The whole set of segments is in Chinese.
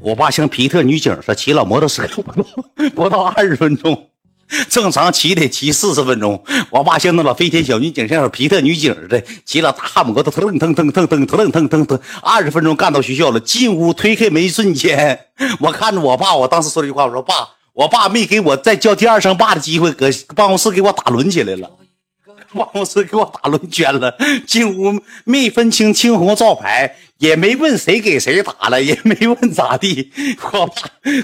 我爸像皮特女警似的骑老摩托车，不到二十分钟，正常骑得骑四十分钟。我爸像那老飞天小女警，像皮特女警似的，骑了大摩托，腾腾腾腾腾腾腾腾腾，二十分钟干到学校了。进屋推开门一瞬间，我看着我爸，我当时说了一句话，我说爸，我爸没给我再叫第二声爸的机会，搁办公室给我打轮起来了。办公室给我打轮圈了，进屋没分清青红皂白，也没问谁给谁打了，也没问咋地。我爸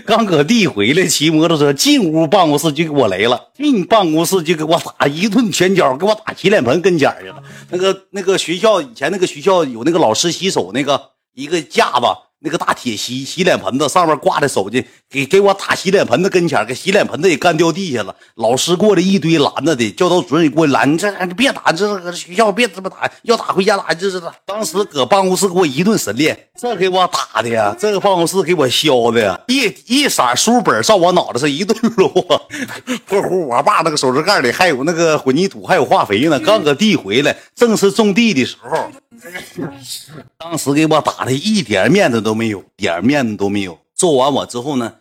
刚搁地回来，骑摩托车进屋办公室就给我雷了，进办公室就给我打一顿拳脚，给我打洗脸盆跟前去了。那个那个学校以前那个学校有那个老师洗手那个一个架子。那个大铁洗洗脸盆子上面挂的手机，给给我打洗脸盆子跟前给洗脸盆子也干掉地下了。老师过来一堆拦着的，教导主任也过来拦，这别打，这搁学校别这么打，要打回家打，这是当时搁办公室给我一顿神练，这给我打的呀，这个办公室给我削的呀，一一色书本上我脑袋上一顿落，呼呼，我爸那个手指盖里还有那个混凝土，还有化肥呢，刚搁地回来，正是种地的时候。当时给我打的一点面子都没有，点面子都没有。揍完我之后呢，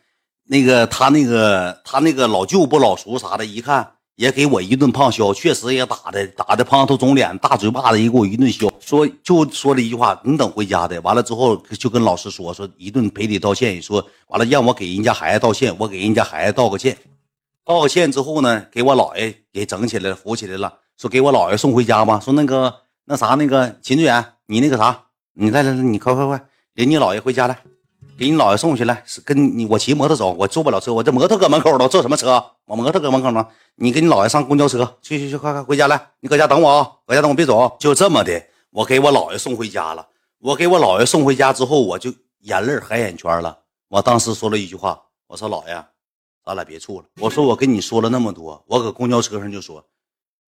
那个他那个他那个老舅不老叔啥的，一看也给我一顿胖削，确实也打的打的胖头肿脸，大嘴巴子也给我一顿削。说就说了一句话：“你等回家的。”完了之后就跟老师说说一顿赔礼道歉，说完了让我给人家孩子道歉，我给人家孩子道个歉。道个歉之后呢，给我姥爷给整起来了，扶起来了，说给我姥爷送回家吧。说那个。那啥，那个秦志远，你那个啥，你来来来，你快快快，领你姥爷回家来，给你姥爷送去来。跟你我骑摩托走，我坐不了车，我这摩托搁门口呢，坐什么车？我摩托搁门口呢。你跟你姥爷上公交车，去去去，快快回家来，你搁家等我啊，搁家等我别走。就这么的，我给我姥爷送回家了。我给我姥爷送回家之后，我就眼泪海眼圈了。我当时说了一句话，我说姥爷，咱俩别处了。我说我跟你说了那么多，我搁公交车上就说。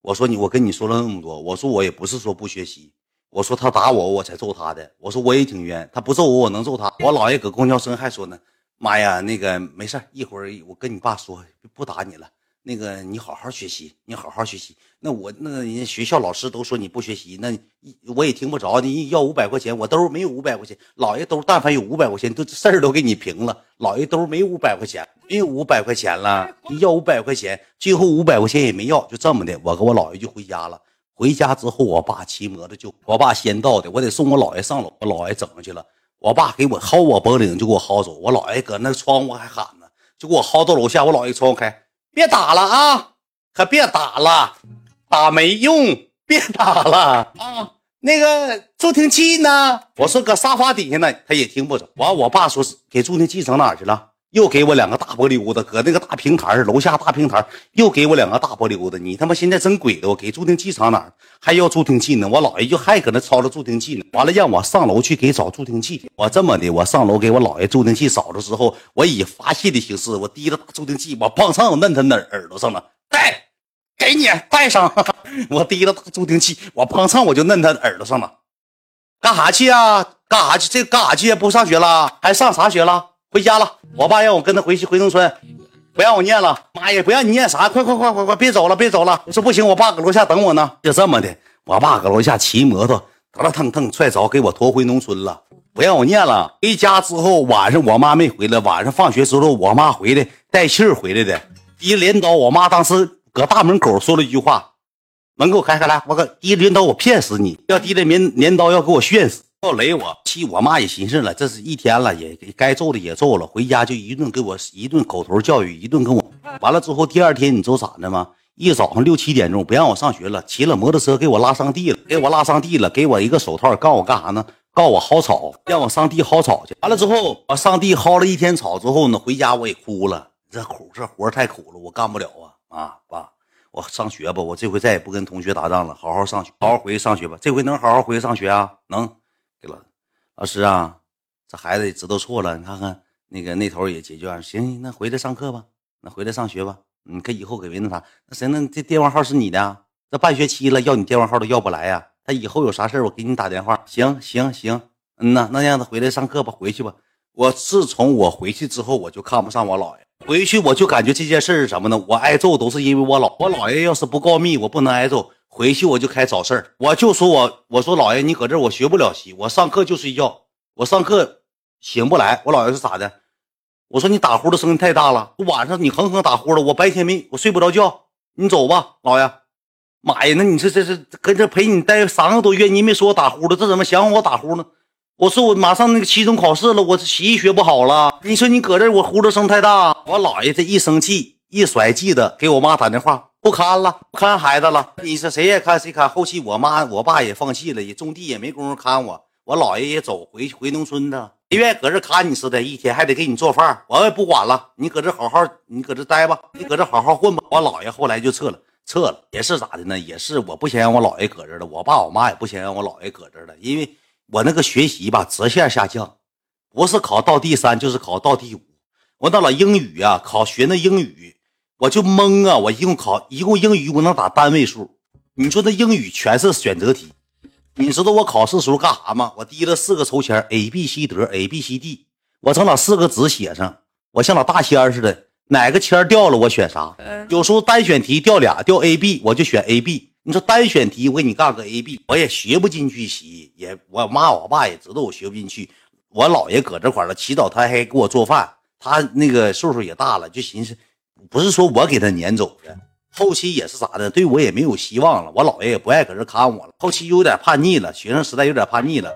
我说你，我跟你说了那么多，我说我也不是说不学习，我说他打我，我才揍他的，我说我也挺冤，他不揍我，我能揍他？我姥爷搁公交车还说呢，妈呀，那个没事一会儿我跟你爸说，不打你了。那个你好好学习，你好好学习。那我那人家学校老师都说你不学习，那我也听不着。你要五百块钱，我兜没有五百块钱。姥爷兜但凡有五百块钱，都事儿都给你平了。姥爷兜没五百块钱，没有五百块钱了。你要五百块钱，最后五百块钱也没要，就这么的，我跟我姥爷就回家了。回家之后，我爸骑摩托就我爸先到的，我得送我姥爷上楼，我姥爷整上去了。我爸给我薅我脖领，就给我薅走。我姥爷搁那窗户还喊呢，就给我薅到楼下。我姥爷窗户开。别打了啊！可别打了，打没用，别打了啊！那个助听器呢？我说搁沙发底下呢，他也听不着。完，我爸说是给助听器整哪去了？又给我两个大玻璃屋子，搁那个大平台楼下大平台又给我两个大玻璃屋子。你他妈现在真鬼的！我给助听器藏哪还要助听器呢？我姥爷就还搁那操着助听器呢。完了，让我上楼去给找助听器。我这么的，我上楼给我姥爷助听器找着之后，我以发泄的形式，我提着大助听器，我砰上摁他那耳朵上了。带，给你带上。我提着大助听器，我砰上我就摁他耳朵上了。干啥去啊？干啥去？这干啥去？不上学了？还上啥学了？回家了，我爸让我跟他回去回农村，不让我念了。妈呀，不让你念啥？快快快快快，别走了，别走了！我说不行，我爸搁楼下等我呢。就这么的，我爸搁楼下骑摩托，腾了腾腾踹着，给我拖回农村了，不让我念了。回家之后，晚上我妈没回来，晚上放学之后，我妈回来带气儿回来的，提镰刀。我妈当时搁大门口说了一句话：“门给我开开来，我搁提镰刀，我骗死你！要提着镰镰刀要给我炫死。”要雷我气，我妈也寻思了，这是一天了，也该揍的也揍了，回家就一顿给我一顿口头教育，一顿跟我完了之后，第二天你知道咋的吗？一早上六七点钟不让我上学了，骑了摩托车给我拉上地了，给我拉上地了，给我一个手套，告我干啥呢？告我薅草，让我上地薅草去。完了之后，我上地薅了一天草之后呢，回家我也哭了，这苦这活太苦了，我干不了啊啊爸，我上学吧，我这回再也不跟同学打仗了，好好上学，好好回去上学吧，这回能好好回去上学啊？能。老师啊，这孩子也知道错了。你看看那个那头也解决完，行，那回来上课吧，那回来上学吧。你可以后给别那啥，那谁那这电话号是你的？这半学期了，要你电话号都要不来呀。他以后有啥事我给你打电话。行行行，嗯呐，那让他回来上课吧，回去吧。我自从我回去之后，我就看不上我姥爷。回去我就感觉这件事是什么呢？我挨揍都是因为我姥我姥爷要是不告密，我不能挨揍。回去我就开始找事儿，我就说我我说老爷，你搁这我学不了习，我上课就睡觉，我上课醒不来。我姥爷是咋的？我说你打呼的声音太大了，晚上你哼哼打呼噜，我白天没我睡不着觉。你走吧，姥爷。妈呀，那你这这是跟这陪你待三个多月，你没说我打呼噜，这怎么想我打呼呢？我说我马上那个期中考试了，我这习学不好了。你说你搁这我呼噜声太大，我姥爷这一生气一甩记得给我妈打电话，不看了，不看孩子了。你说谁也看谁看。后期我妈我爸也放弃了，也种地也没工夫看我。我姥爷也走回回农村的，谁愿意搁这看你似的，一天还得给你做饭，我也不管了。你搁这好好，你搁这待吧，你搁这好好混吧。我姥爷后来就撤了。撤了也是咋的呢？也是我不想让我姥爷搁这了，我爸我妈也不想让我姥爷搁这了，因为我那个学习吧直线下降，不是考到第三就是考到第五。我那老英语啊，考学那英语我就懵啊！我一共考一共英语我能打单位数，你说那英语全是选择题，你知道我考试时候干啥吗？我提了四个抽签，A B C 得 A B C D，我整老四个纸写上，我像老大仙似的。哪个签掉了，我选啥？有时候单选题掉俩，掉 A、B，我就选 A、B。你说单选题，我给你干个 A、B，我也学不进去习，也我妈我爸也知道我学不进去。我姥爷搁这块了，起早他还给我做饭，他那个岁数也大了，就寻思，不是说我给他撵走的。后期也是咋的，对我也没有希望了。我姥爷也不爱搁这看我了，后期有点叛逆了，学生时代有点叛逆了，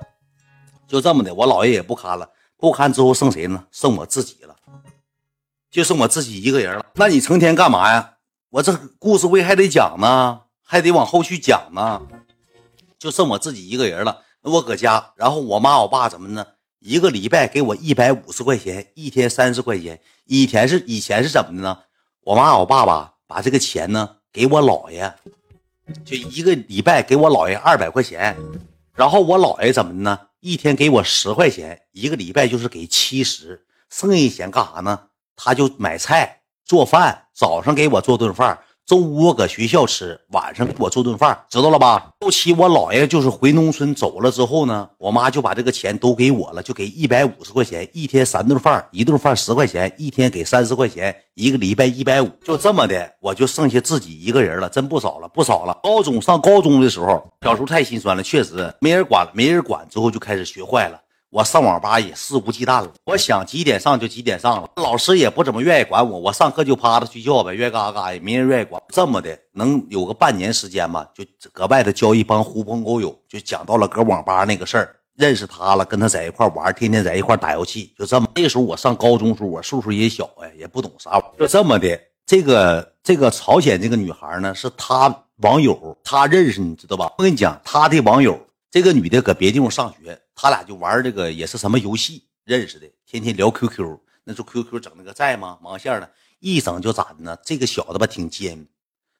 就这么的，我姥爷也不看了，不看之后剩谁呢？剩我自己了。就剩我自己一个人了，那你成天干嘛呀？我这故事会还得讲呢，还得往后续讲呢。就剩我自己一个人了，我搁家，然后我妈我爸怎么呢？一个礼拜给我一百五十块钱，一天三十块钱。以前是以前是怎么的呢？我妈我爸爸，把这个钱呢给我姥爷，就一个礼拜给我姥爷二百块钱，然后我姥爷怎么呢？一天给我十块钱，一个礼拜就是给七十，剩下钱干啥呢？他就买菜做饭，早上给我做顿饭，中午我搁学校吃，晚上给我做顿饭，知道了吧？后期我姥爷就是回农村走了之后呢，我妈就把这个钱都给我了，就给一百五十块钱一天三顿饭，一顿饭十块钱，一天给三十块钱，一个礼拜一百五，就这么的，我就剩下自己一个人了，真不少了，不少了。高中上高中的时候，小时候太心酸了，确实没人管了，没人管之后就开始学坏了。我上网吧也肆无忌惮了，我想几点上就几点上了，老师也不怎么愿意管我，我上课就趴着睡觉呗，愿嘎嘎也没人愿意管。这么的能有个半年时间吧，就搁外头交一帮狐朋狗友，就讲到了搁网吧那个事儿，认识他了，跟他在一块玩，天天在一块打游戏，就这么。那时候我上高中时候，我岁数也小哎，也不懂啥玩意，就这么的。这个这个朝鲜这个女孩呢，是他网友，他认识你知道吧？我跟你讲，他的网友。这个女的搁别地方上学，他俩就玩这个也是什么游戏认识的，天天聊 QQ。那时候 QQ 整那个在吗？忙线呢，一整就咋的呢？这个小子吧挺尖，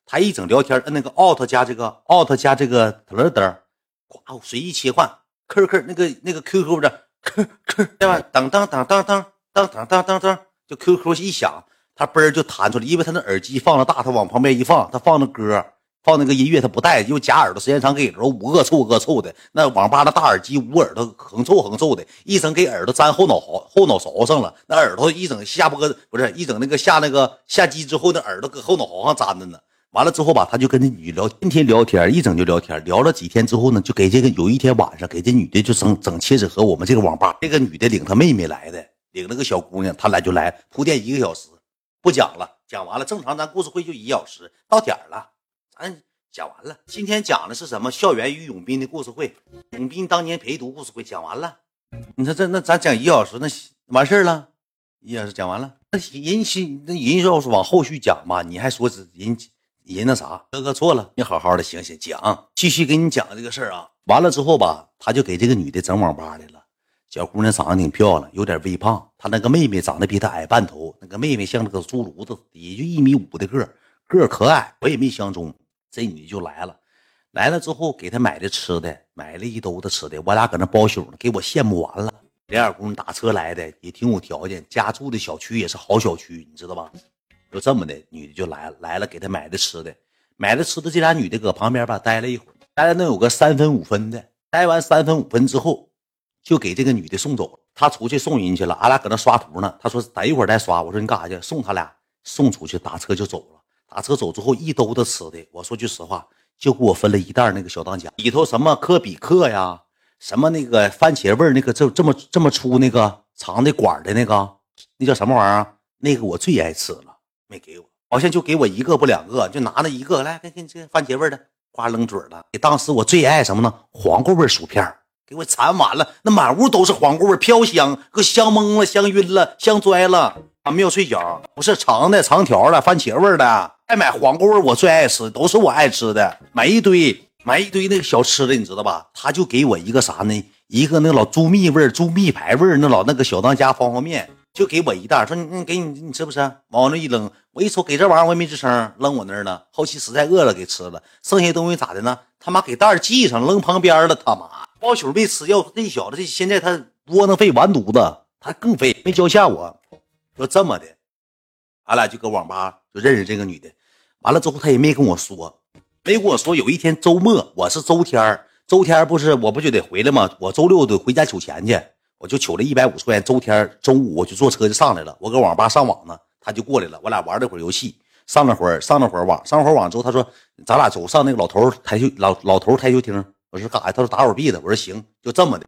他一整聊天，摁那个 Alt 加这个 Alt 加这个嘚嘚嘚，呱随意切换，QQ 那个那个 QQ 的 QQ 对吧？当当当当当当当当当当，就 QQ 一响，他嘣就弹出来，因为他那耳机放的大，他往旁边一放，他放的歌。放那个音乐他不带，又夹耳朵，时间长给耳朵捂恶臭恶臭的。那网吧的大耳机捂耳朵，横臭横臭的，一整给耳朵粘后脑勺后脑勺上了。那耳朵一整下播不是一整那个下那个下机之后，那耳朵搁后脑勺上粘着呢。完了之后吧，他就跟那女聊，天天聊天，一整就聊天。聊了几天之后呢，就给这个有一天晚上给这女的就整整切纸和我们这个网吧，这个女的领她妹妹来的，领那个小姑娘，他俩就来铺垫一个小时，不讲了，讲完了，正常咱故事会就一小时，到点了。咱讲完了，今天讲的是什么？校园与永斌的故事会，永斌当年陪读故事会讲完了。你说这那咱讲一小时，那完事儿了，一小时讲完了。那人心那人要是往后续讲吧，你还说是人人那啥？哥哥错了，你好好的行行讲，继续给你讲这个事儿啊。完了之后吧，他就给这个女的整网吧来了。小姑娘长得挺漂亮，有点微胖。她那个妹妹长得比她矮半头，那个妹妹像那个猪炉子，也就一米五的个，个可矮。我也没相中。这女的就来了，来了之后给她买的吃的，买了一兜子吃的，我俩搁那包宿呢，给我羡慕完了。连二姑打车来的也挺有条件，家住的小区也是好小区，你知道吧？就这么的，女的就来了，来了给她买的吃的，买的吃的。这俩女的搁旁边吧待了一会儿，待了能有个三分五分的。待完三分五分之后，就给这个女的送走了。他出去送人去了，俺俩搁那刷图呢。他说等一会儿再刷。我说你干啥去？送他俩送出去，打车就走了。打车走之后，一兜子吃的。我说句实话，就给我分了一袋那个小当家，里头什么科比克呀，什么那个番茄味那个这这么这么粗那个长的管的那个，那叫什么玩意儿？那个我最爱吃了，没给我，好像就给我一个不两个，就拿了一个来，给给这番茄味的，夸扔嘴了。给当时我最爱什么呢？黄瓜味薯片给我馋完了，那满屋都是黄瓜味，飘香，给我香懵了，香晕了，香拽了。啊，没有脆角，不是长的长条的番茄味的，爱买黄瓜味，我最爱吃，都是我爱吃的，买一堆，买一堆那个小吃的，你知道吧？他就给我一个啥呢？一个那老猪蜜味猪蜜排味那老那个小当家方便面，就给我一袋，说你给你你吃不吃？往那一扔，我一瞅给这玩意儿我也没吱声，扔我那儿了。后期实在饿了给吃了，剩下东西咋的呢？他妈给袋系上扔旁边了，他妈包宿没吃，要那小子这现在他窝囊废完犊子，他更废，没教下我。说这么的，俺俩就搁网吧就认识这个女的，完了之后她也没跟我说，没跟我说。有一天周末，我是周天周天不是我不就得回来吗？我周六得回家取钱去，我就取了一百五十块钱。周天周五我就坐车就上来了，我搁网吧上网呢，她就过来了，我俩玩了会儿游戏，上了会儿上了会儿网，上了会儿网之后，他说咱俩走上那个老头台球老老头台球厅，我说干啥？他说打会儿币的，我说行，就这么的。